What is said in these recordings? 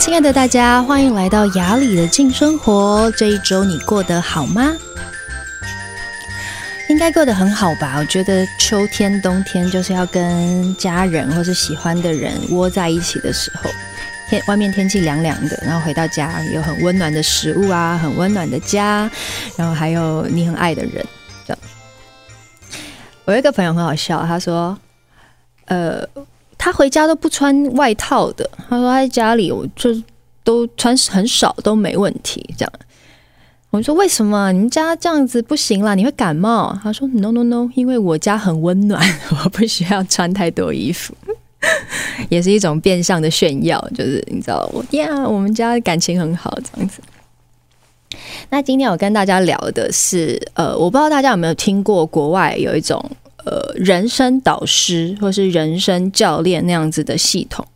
亲爱的大家，欢迎来到雅里的静生活。这一周你过得好吗？应该过得很好吧？我觉得秋天、冬天就是要跟家人或是喜欢的人窝在一起的时候。天外面天气凉凉的，然后回到家有很温暖的食物啊，很温暖的家，然后还有你很爱的人。这样，我有一个朋友很好笑，他说：“呃。”他回家都不穿外套的。他说他在家里，我就都穿很少都没问题。这样，我说为什么你们家这样子不行啦？你会感冒？他说 No No No，因为我家很温暖，我不需要穿太多衣服，也是一种变相的炫耀。就是你知道，我呀，我们家感情很好，这样子。那今天我跟大家聊的是，呃，我不知道大家有没有听过国外有一种。呃，人生导师或是人生教练那样子的系统，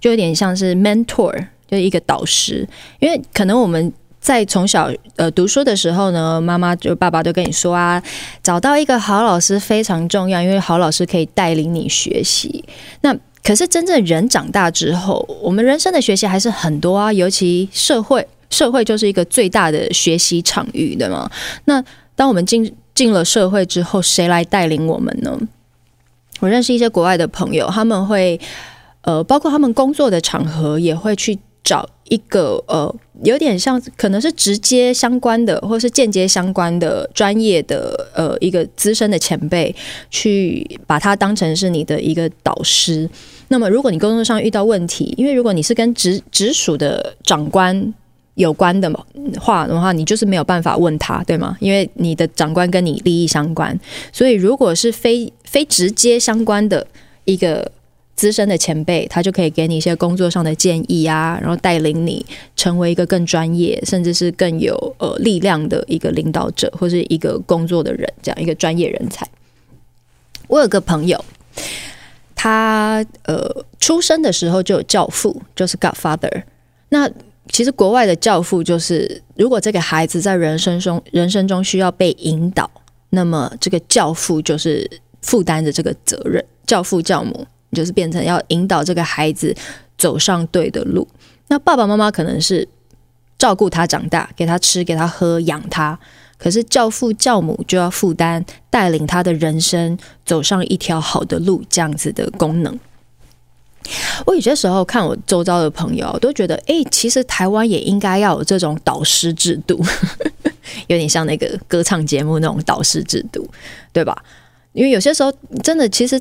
就有点像是 mentor，就是一个导师。因为可能我们在从小呃读书的时候呢，妈妈就爸爸都跟你说啊，找到一个好老师非常重要，因为好老师可以带领你学习。那可是真正人长大之后，我们人生的学习还是很多啊，尤其社会，社会就是一个最大的学习场域，对吗？那当我们进进了社会之后，谁来带领我们呢？我认识一些国外的朋友，他们会呃，包括他们工作的场合，也会去找一个呃，有点像可能是直接相关的，或是间接相关的专业的呃一个资深的前辈，去把他当成是你的一个导师。那么，如果你工作上遇到问题，因为如果你是跟直直属的长官。有关的话的话，你就是没有办法问他，对吗？因为你的长官跟你利益相关，所以如果是非非直接相关的一个资深的前辈，他就可以给你一些工作上的建议啊，然后带领你成为一个更专业，甚至是更有呃力量的一个领导者，或是一个工作的人，这样一个专业人才。我有个朋友，他呃出生的时候就有教父，就是 Godfather，那。其实国外的教父就是，如果这个孩子在人生中人生中需要被引导，那么这个教父就是负担着这个责任。教父教母就是变成要引导这个孩子走上对的路。那爸爸妈妈可能是照顾他长大，给他吃，给他喝，养他。可是教父教母就要负担带领他的人生走上一条好的路，这样子的功能。我有些时候看我周遭的朋友，都觉得，哎、其实台湾也应该要有这种导师制度，有点像那个歌唱节目那种导师制度，对吧？因为有些时候真的，其实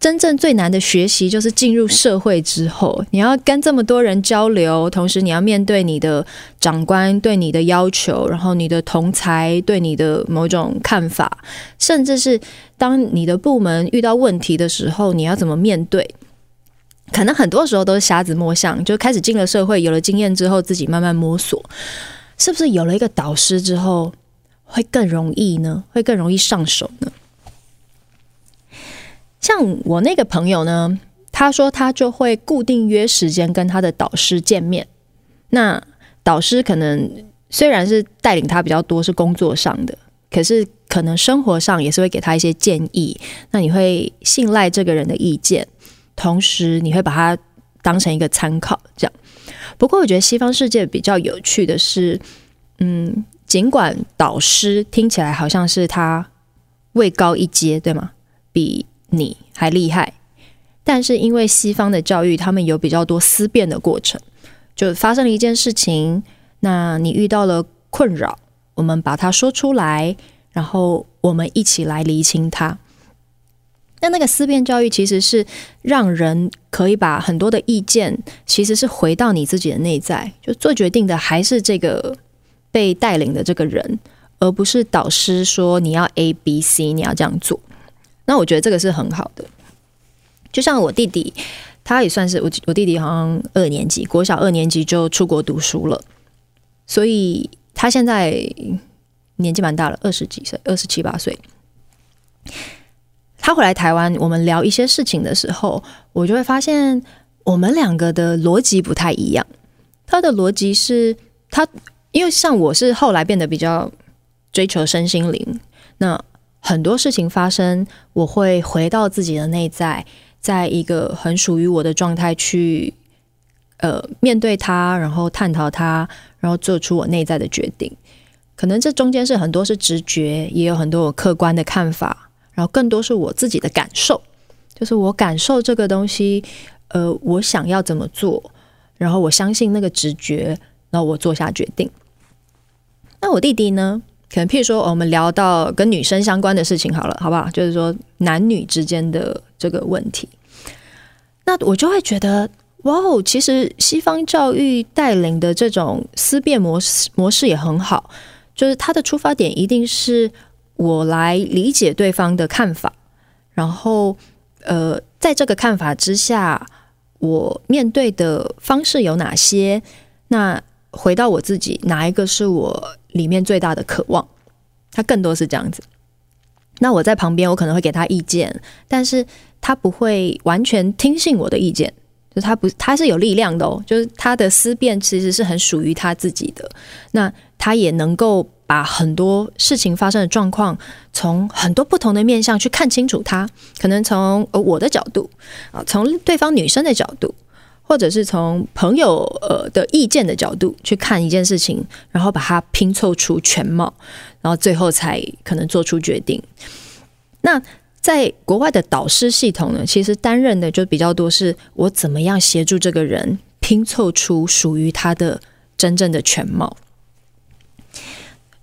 真正最难的学习就是进入社会之后，你要跟这么多人交流，同时你要面对你的长官对你的要求，然后你的同才对你的某种看法，甚至是当你的部门遇到问题的时候，你要怎么面对？可能很多时候都是瞎子摸象，就开始进了社会，有了经验之后，自己慢慢摸索，是不是有了一个导师之后会更容易呢？会更容易上手呢？像我那个朋友呢，他说他就会固定约时间跟他的导师见面。那导师可能虽然是带领他比较多是工作上的，可是可能生活上也是会给他一些建议。那你会信赖这个人的意见？同时，你会把它当成一个参考，这样。不过，我觉得西方世界比较有趣的是，嗯，尽管导师听起来好像是他位高一阶，对吗？比你还厉害，但是因为西方的教育，他们有比较多思辨的过程。就发生了一件事情，那你遇到了困扰，我们把它说出来，然后我们一起来厘清它。那那个思辨教育其实是让人可以把很多的意见，其实是回到你自己的内在，就做决定的还是这个被带领的这个人，而不是导师说你要 A B C，你要这样做。那我觉得这个是很好的。就像我弟弟，他也算是我我弟弟，好像二年级，国小二年级就出国读书了，所以他现在年纪蛮大了，二十几岁，二十七八岁。他回来台湾，我们聊一些事情的时候，我就会发现我们两个的逻辑不太一样。他的逻辑是他，因为像我是后来变得比较追求身心灵，那很多事情发生，我会回到自己的内在，在一个很属于我的状态去呃面对它，然后探讨它，然后做出我内在的决定。可能这中间是很多是直觉，也有很多我客观的看法，然后更多是我自己的感受，就是我感受这个东西，呃，我想要怎么做，然后我相信那个直觉，然后我做下决定。那我弟弟呢？可能譬如说，我们聊到跟女生相关的事情好了，好不好？就是说男女之间的这个问题，那我就会觉得，哇哦，其实西方教育带领的这种思辨模式模式也很好。就是他的出发点一定是我来理解对方的看法，然后呃，在这个看法之下，我面对的方式有哪些？那回到我自己，哪一个是我里面最大的渴望？他更多是这样子。那我在旁边，我可能会给他意见，但是他不会完全听信我的意见。就他不，他是有力量的哦。就是他的思辨其实是很属于他自己的。那他也能够把很多事情发生的状况，从很多不同的面向去看清楚它。可能从呃我的角度啊，从对方女生的角度，或者是从朋友呃的意见的角度去看一件事情，然后把它拼凑出全貌，然后最后才可能做出决定。那。在国外的导师系统呢，其实担任的就比较多，是我怎么样协助这个人拼凑出属于他的真正的全貌。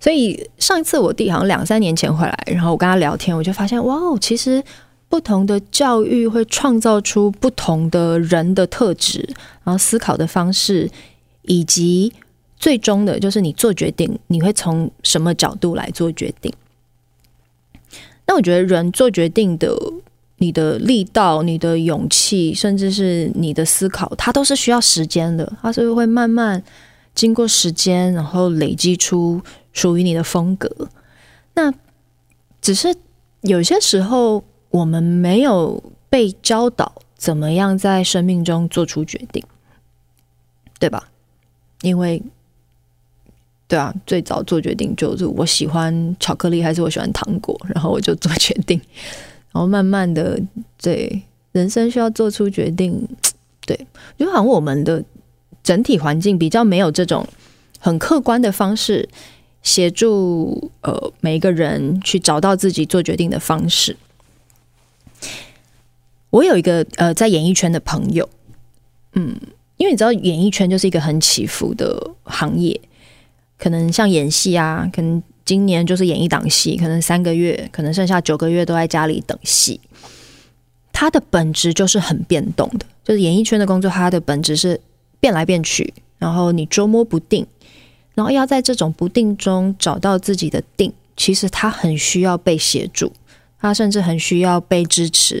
所以上一次我弟好像两三年前回来，然后我跟他聊天，我就发现哇哦，其实不同的教育会创造出不同的人的特质，然后思考的方式，以及最终的就是你做决定，你会从什么角度来做决定。那我觉得人做决定的，你的力道、你的勇气，甚至是你的思考，它都是需要时间的。它是会慢慢经过时间，然后累积出属于你的风格。那只是有些时候，我们没有被教导怎么样在生命中做出决定，对吧？因为。对啊，最早做决定就是我喜欢巧克力还是我喜欢糖果，然后我就做决定，然后慢慢的，对，人生需要做出决定，对，就好像我们的整体环境比较没有这种很客观的方式协助呃每一个人去找到自己做决定的方式。我有一个呃在演艺圈的朋友，嗯，因为你知道演艺圈就是一个很起伏的行业。可能像演戏啊，可能今年就是演一档戏，可能三个月，可能剩下九个月都在家里等戏。它的本质就是很变动的，就是演艺圈的工作，它的本质是变来变去，然后你捉摸不定，然后要在这种不定中找到自己的定，其实他很需要被协助，他甚至很需要被支持，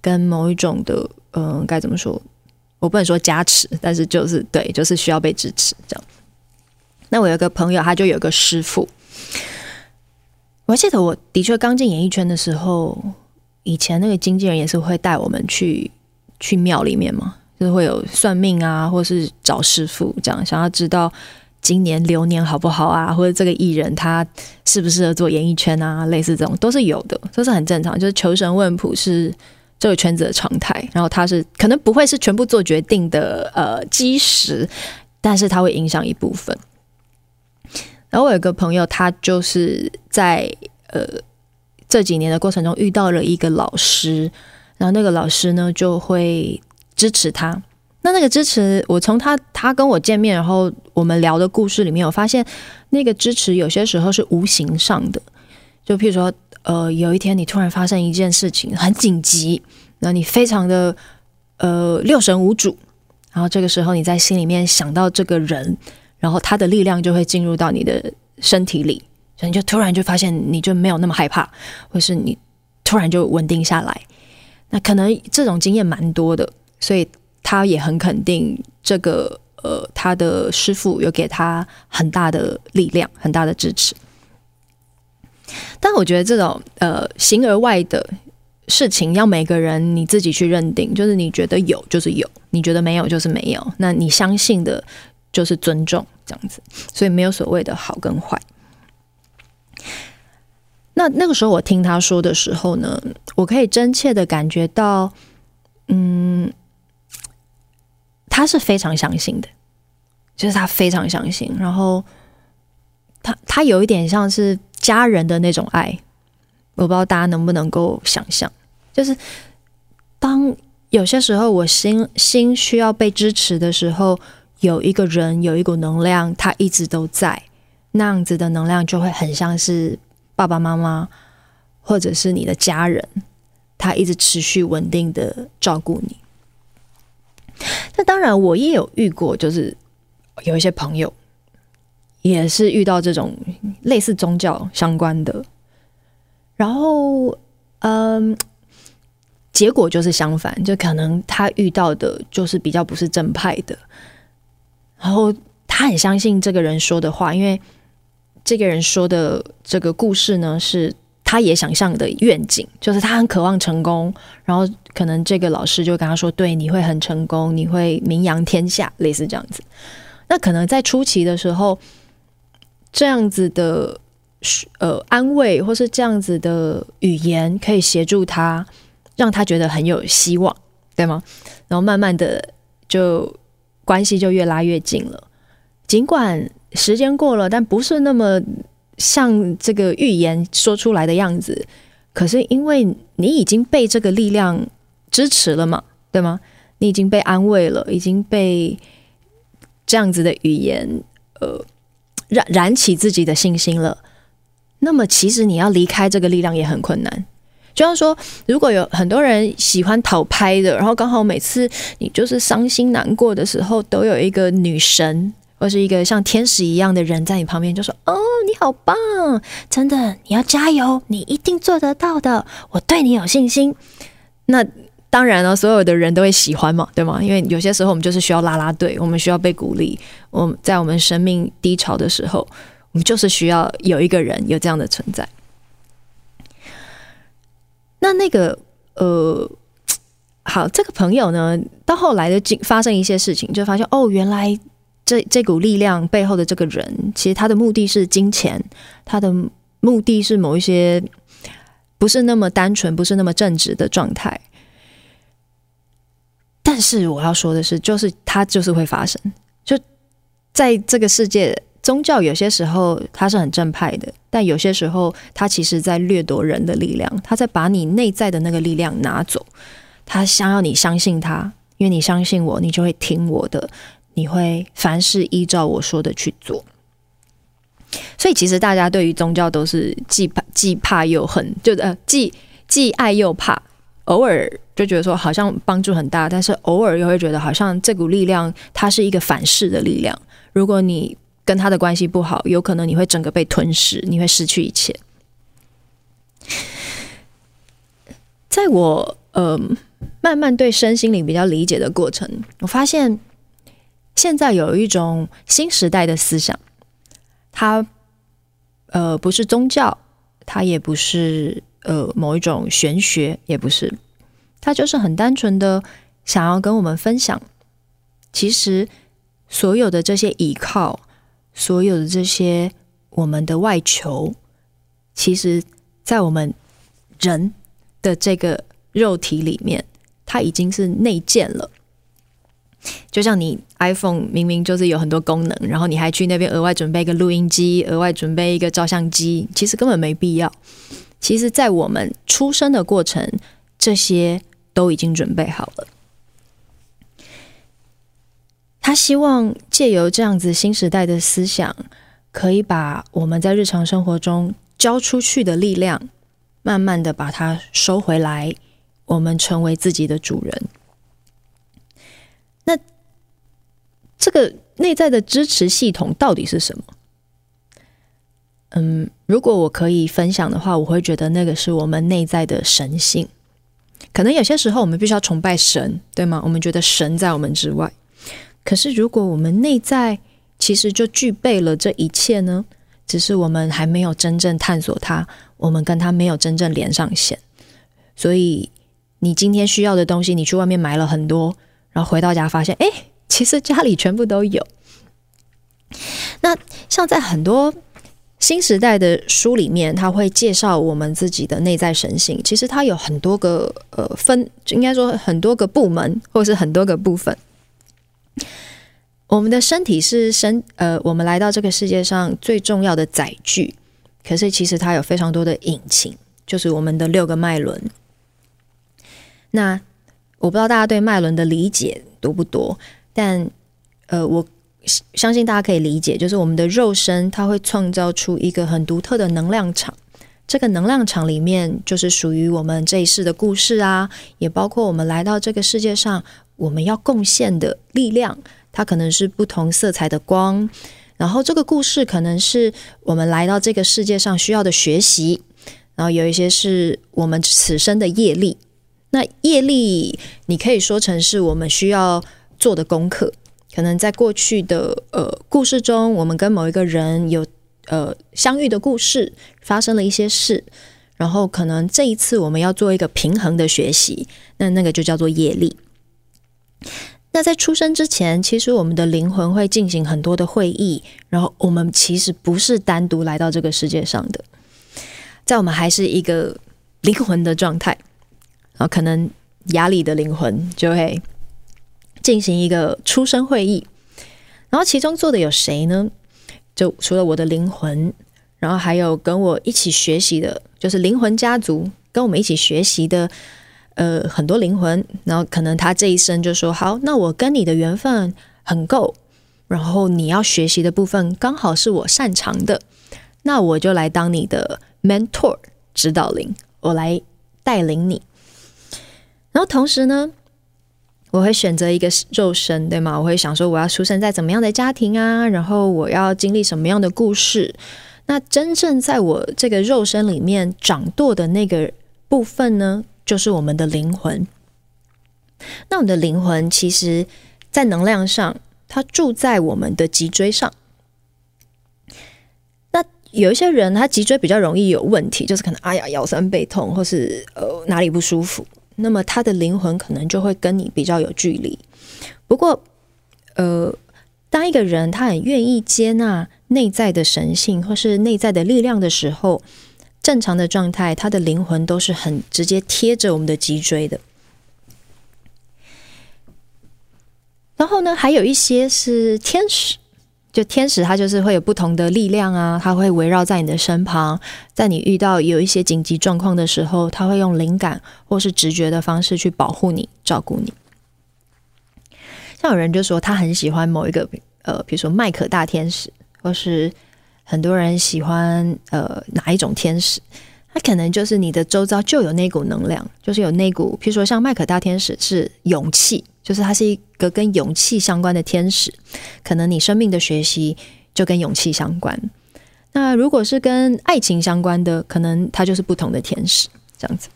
跟某一种的，嗯、呃，该怎么说？我不能说加持，但是就是对，就是需要被支持这样。那我有个朋友，他就有个师傅。我记得，我的确刚进演艺圈的时候，以前那个经纪人也是会带我们去去庙里面嘛，就是会有算命啊，或是找师傅这样，想要知道今年流年好不好啊，或者这个艺人他适不适合做演艺圈啊，类似这种都是有的，这是很正常，就是求神问卜是这个圈子的常态。然后他是可能不会是全部做决定的呃基石，但是他会影响一部分。然后我有个朋友，他就是在呃这几年的过程中遇到了一个老师，然后那个老师呢就会支持他。那那个支持，我从他他跟我见面，然后我们聊的故事里面，我发现那个支持有些时候是无形上的。就譬如说，呃，有一天你突然发生一件事情很紧急，那你非常的呃六神无主，然后这个时候你在心里面想到这个人。然后他的力量就会进入到你的身体里，所以你就突然就发现你就没有那么害怕，或是你突然就稳定下来。那可能这种经验蛮多的，所以他也很肯定这个呃，他的师傅有给他很大的力量，很大的支持。但我觉得这种呃形而外的事情，要每个人你自己去认定，就是你觉得有就是有，你觉得没有就是没有，那你相信的就是尊重。这样子，所以没有所谓的好跟坏。那那个时候我听他说的时候呢，我可以真切的感觉到，嗯，他是非常相信的，就是他非常相信，然后他他有一点像是家人的那种爱，我不知道大家能不能够想象，就是当有些时候我心心需要被支持的时候，有一个人有一股能量，他一直都在，那样子的能量就会很像是爸爸妈妈或者是你的家人，他一直持续稳定的照顾你。那当然，我也有遇过，就是有一些朋友也是遇到这种类似宗教相关的，然后嗯，结果就是相反，就可能他遇到的就是比较不是正派的，然后他很相信这个人说的话，因为这个人说的这个故事呢是。他也想象的愿景，就是他很渴望成功，然后可能这个老师就跟他说：“对，你会很成功，你会名扬天下。”类似这样子。那可能在初期的时候，这样子的呃安慰，或是这样子的语言，可以协助他，让他觉得很有希望，对吗？然后慢慢的就关系就越拉越近了。尽管时间过了，但不是那么。像这个预言说出来的样子，可是因为你已经被这个力量支持了嘛，对吗？你已经被安慰了，已经被这样子的语言呃燃燃起自己的信心了。那么其实你要离开这个力量也很困难。就像说，如果有很多人喜欢讨拍的，然后刚好每次你就是伤心难过的时候，都有一个女神。或是一个像天使一样的人在你旁边，就说：“哦，你好棒，真的，你要加油，你一定做得到的，我对你有信心。”那当然了，所有的人都会喜欢嘛，对吗？因为有些时候我们就是需要拉拉队，我们需要被鼓励。我们在我们生命低潮的时候，我们就是需要有一个人有这样的存在。那那个呃，好，这个朋友呢，到后来的经发生一些事情，就发现哦，原来。这这股力量背后的这个人，其实他的目的是金钱，他的目的是某一些不是那么单纯、不是那么正直的状态。但是我要说的是，就是他就是会发生。就在这个世界，宗教有些时候他是很正派的，但有些时候他其实在掠夺人的力量，他在把你内在的那个力量拿走。他想要你相信他，因为你相信我，你就会听我的。你会凡事依照我说的去做，所以其实大家对于宗教都是既怕既怕又恨，就呃既既爱又怕。偶尔就觉得说好像帮助很大，但是偶尔又会觉得好像这股力量它是一个反噬的力量。如果你跟他的关系不好，有可能你会整个被吞噬，你会失去一切。在我呃慢慢对身心灵比较理解的过程，我发现。现在有一种新时代的思想，它呃不是宗教，它也不是呃某一种玄学，也不是，它就是很单纯的想要跟我们分享，其实所有的这些依靠，所有的这些我们的外求，其实在我们人的这个肉体里面，它已经是内建了。就像你 iPhone 明明就是有很多功能，然后你还去那边额外准备一个录音机，额外准备一个照相机，其实根本没必要。其实，在我们出生的过程，这些都已经准备好了。他希望借由这样子新时代的思想，可以把我们在日常生活中交出去的力量，慢慢的把它收回来，我们成为自己的主人。那这个内在的支持系统到底是什么？嗯，如果我可以分享的话，我会觉得那个是我们内在的神性。可能有些时候我们必须要崇拜神，对吗？我们觉得神在我们之外。可是如果我们内在其实就具备了这一切呢？只是我们还没有真正探索它，我们跟它没有真正连上线。所以你今天需要的东西，你去外面买了很多。然后回到家发现，哎，其实家里全部都有。那像在很多新时代的书里面，他会介绍我们自己的内在神性。其实它有很多个呃分，应该说很多个部门，或者是很多个部分。我们的身体是身呃，我们来到这个世界上最重要的载具，可是其实它有非常多的引擎，就是我们的六个脉轮。那我不知道大家对脉轮的理解多不多，但呃，我相信大家可以理解，就是我们的肉身它会创造出一个很独特的能量场，这个能量场里面就是属于我们这一世的故事啊，也包括我们来到这个世界上我们要贡献的力量。它可能是不同色彩的光，然后这个故事可能是我们来到这个世界上需要的学习，然后有一些是我们此生的业力。那业力你可以说成是我们需要做的功课。可能在过去的呃故事中，我们跟某一个人有呃相遇的故事，发生了一些事，然后可能这一次我们要做一个平衡的学习，那那个就叫做业力。那在出生之前，其实我们的灵魂会进行很多的会议，然后我们其实不是单独来到这个世界上的，在我们还是一个灵魂的状态，然后可能亚里的灵魂就会进行一个出生会议，然后其中坐的有谁呢？就除了我的灵魂，然后还有跟我一起学习的，就是灵魂家族跟我们一起学习的。呃，很多灵魂，然后可能他这一生就说：“好，那我跟你的缘分很够，然后你要学习的部分刚好是我擅长的，那我就来当你的 mentor 指导灵，我来带领你。然后同时呢，我会选择一个肉身，对吗？我会想说，我要出生在怎么样的家庭啊？然后我要经历什么样的故事？那真正在我这个肉身里面掌舵的那个部分呢？”就是我们的灵魂。那我们的灵魂，其实，在能量上，它住在我们的脊椎上。那有一些人，他脊椎比较容易有问题，就是可能哎呀腰酸背痛，或是呃哪里不舒服，那么他的灵魂可能就会跟你比较有距离。不过，呃，当一个人他很愿意接纳内在的神性或是内在的力量的时候，正常的状态，他的灵魂都是很直接贴着我们的脊椎的。然后呢，还有一些是天使，就天使，他就是会有不同的力量啊，他会围绕在你的身旁，在你遇到有一些紧急状况的时候，他会用灵感或是直觉的方式去保护你、照顾你。像有人就说他很喜欢某一个，呃，比如说麦可大天使，或是。很多人喜欢呃哪一种天使？他可能就是你的周遭就有那股能量，就是有那股，譬如说像麦可大天使是勇气，就是它是一个跟勇气相关的天使。可能你生命的学习就跟勇气相关。那如果是跟爱情相关的，可能它就是不同的天使这样子。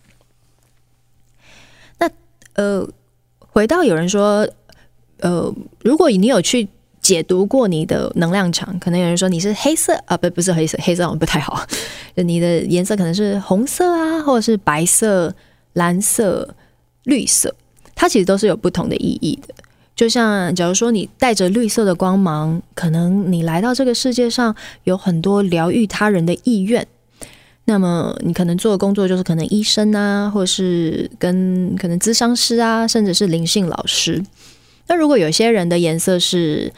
那呃，回到有人说，呃，如果你有去。解读过你的能量场，可能有人说你是黑色啊，不，不是黑色，黑色好像不太好。你的颜色可能是红色啊，或者是白色、蓝色、绿色，它其实都是有不同的意义的。就像假如说你带着绿色的光芒，可能你来到这个世界上有很多疗愈他人的意愿，那么你可能做的工作就是可能医生啊，或是跟可能咨商师啊，甚至是灵性老师。那如果有些人的颜色是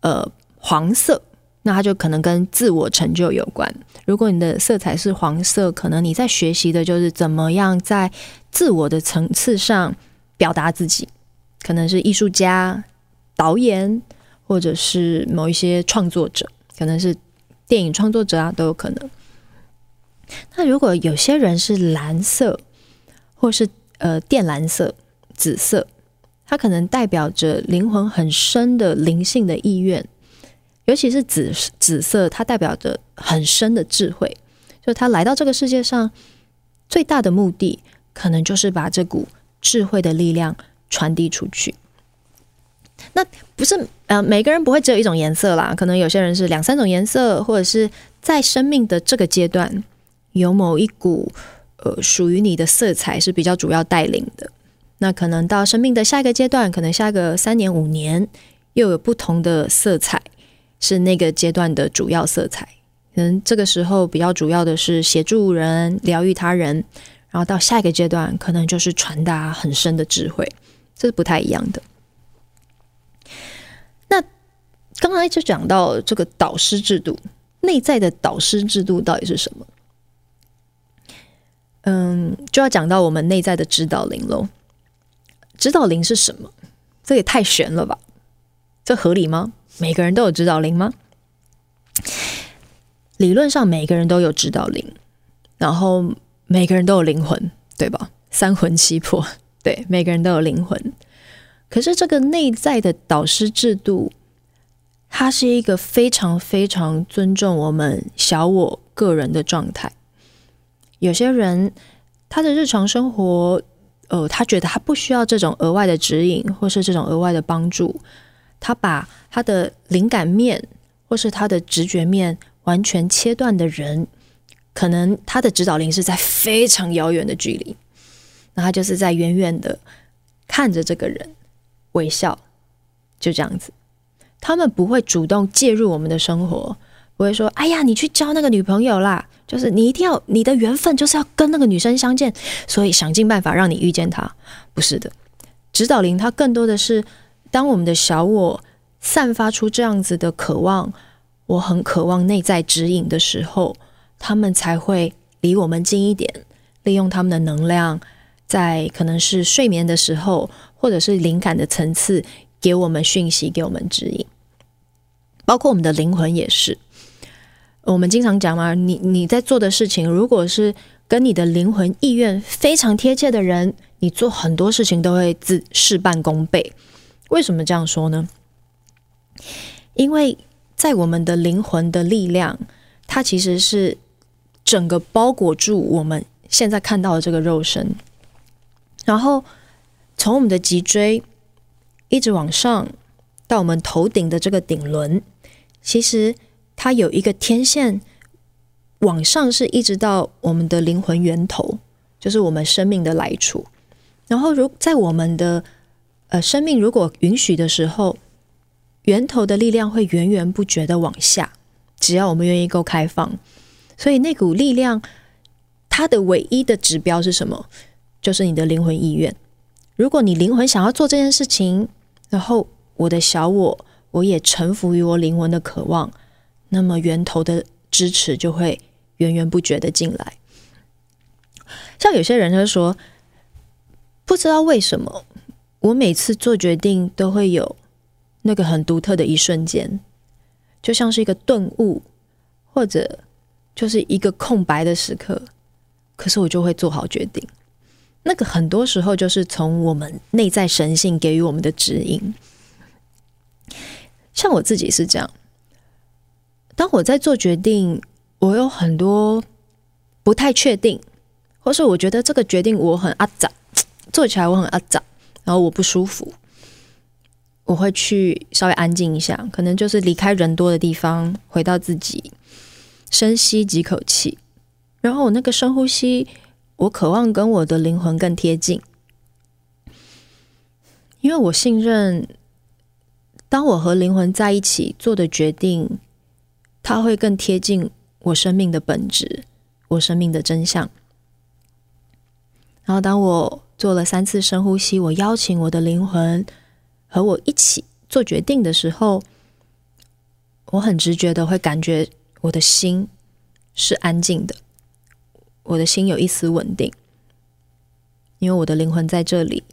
呃，黄色，那它就可能跟自我成就有关。如果你的色彩是黄色，可能你在学习的就是怎么样在自我的层次上表达自己，可能是艺术家、导演，或者是某一些创作者，可能是电影创作者啊，都有可能。那如果有些人是蓝色，或是呃靛蓝色、紫色。它可能代表着灵魂很深的灵性的意愿，尤其是紫紫色，它代表着很深的智慧。就他来到这个世界上，最大的目的，可能就是把这股智慧的力量传递出去。那不是呃，每个人不会只有一种颜色啦，可能有些人是两三种颜色，或者是在生命的这个阶段，有某一股呃属于你的色彩是比较主要带领的。那可能到生命的下一个阶段，可能下个三年五年，又有不同的色彩是那个阶段的主要色彩。可能这个时候比较主要的是协助人、疗愈他人，然后到下一个阶段，可能就是传达很深的智慧，这是不太一样的。那刚刚一直讲到这个导师制度，内在的导师制度到底是什么？嗯，就要讲到我们内在的指导灵喽。指导灵是什么？这也太玄了吧？这合理吗？每个人都有指导灵吗？理论上每个人都有指导灵，然后每个人都有灵魂，对吧？三魂七魄，对，每个人都有灵魂。可是这个内在的导师制度，它是一个非常非常尊重我们小我个人的状态。有些人他的日常生活，呃，他觉得他不需要这种额外的指引，或是这种额外的帮助。他把他的灵感面，或是他的直觉面完全切断的人，可能他的指导灵是在非常遥远的距离，那他就是在远远的看着这个人微笑，就这样子。他们不会主动介入我们的生活，不会说：“哎呀，你去交那个女朋友啦！”就是你一定要你的缘分就是要跟那个女生相见，所以想尽办法让你遇见她。不是的，指导灵它更多的是，当我们的小我散发出这样子的渴望，我很渴望内在指引的时候，他们才会离我们近一点，利用他们的能量，在可能是睡眠的时候，或者是灵感的层次，给我们讯息，给我们指引。包括我们的灵魂也是。我们经常讲嘛，你你在做的事情，如果是跟你的灵魂意愿非常贴切的人，你做很多事情都会自事半功倍。为什么这样说呢？因为在我们的灵魂的力量，它其实是整个包裹住我们现在看到的这个肉身，然后从我们的脊椎一直往上到我们头顶的这个顶轮，其实。它有一个天线往上，是一直到我们的灵魂源头，就是我们生命的来处。然后，如在我们的呃生命如果允许的时候，源头的力量会源源不绝的往下，只要我们愿意够开放。所以那股力量，它的唯一的指标是什么？就是你的灵魂意愿。如果你灵魂想要做这件事情，然后我的小我，我也臣服于我灵魂的渴望。那么源头的支持就会源源不绝的进来。像有些人就说，不知道为什么，我每次做决定都会有那个很独特的一瞬间，就像是一个顿悟，或者就是一个空白的时刻，可是我就会做好决定。那个很多时候就是从我们内在神性给予我们的指引。像我自己是这样。当我在做决定，我有很多不太确定，或是我觉得这个决定我很阿杂，做起来我很阿杂，然后我不舒服，我会去稍微安静一下，可能就是离开人多的地方，回到自己，深吸几口气，然后我那个深呼吸，我渴望跟我的灵魂更贴近，因为我信任，当我和灵魂在一起做的决定。它会更贴近我生命的本质，我生命的真相。然后，当我做了三次深呼吸，我邀请我的灵魂和我一起做决定的时候，我很直觉的会感觉我的心是安静的，我的心有一丝稳定，因为我的灵魂在这里，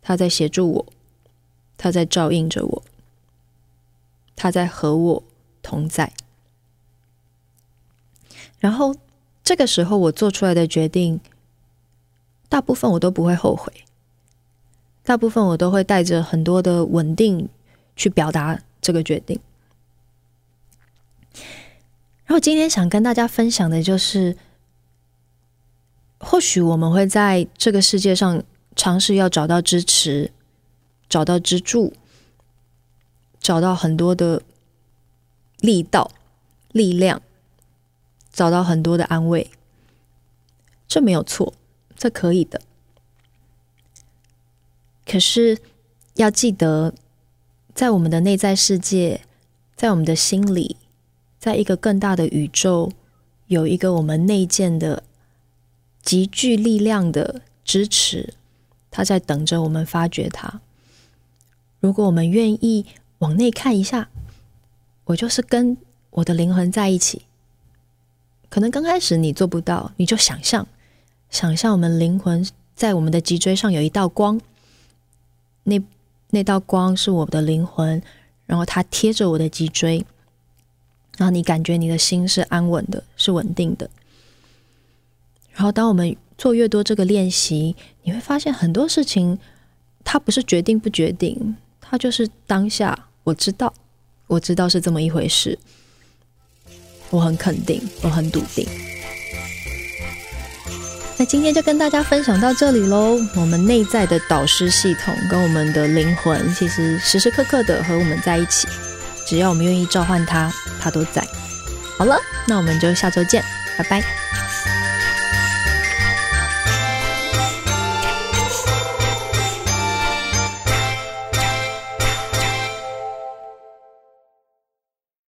他在协助我，他在照应着我，他在和我同在，然后这个时候我做出来的决定，大部分我都不会后悔，大部分我都会带着很多的稳定去表达这个决定。然后今天想跟大家分享的就是，或许我们会在这个世界上尝试要找到支持，找到支柱，找到很多的。力道、力量，找到很多的安慰，这没有错，这可以的。可是要记得，在我们的内在世界，在我们的心里，在一个更大的宇宙，有一个我们内建的极具力量的支持，它在等着我们发掘它。如果我们愿意往内看一下。我就是跟我的灵魂在一起。可能刚开始你做不到，你就想象，想象我们灵魂在我们的脊椎上有一道光，那那道光是我的灵魂，然后它贴着我的脊椎，然后你感觉你的心是安稳的，是稳定的。然后当我们做越多这个练习，你会发现很多事情，它不是决定不决定，它就是当下，我知道。我知道是这么一回事，我很肯定，我很笃定。那今天就跟大家分享到这里喽。我们内在的导师系统跟我们的灵魂，其实时时刻刻的和我们在一起，只要我们愿意召唤它，他都在。好了，那我们就下周见，拜拜。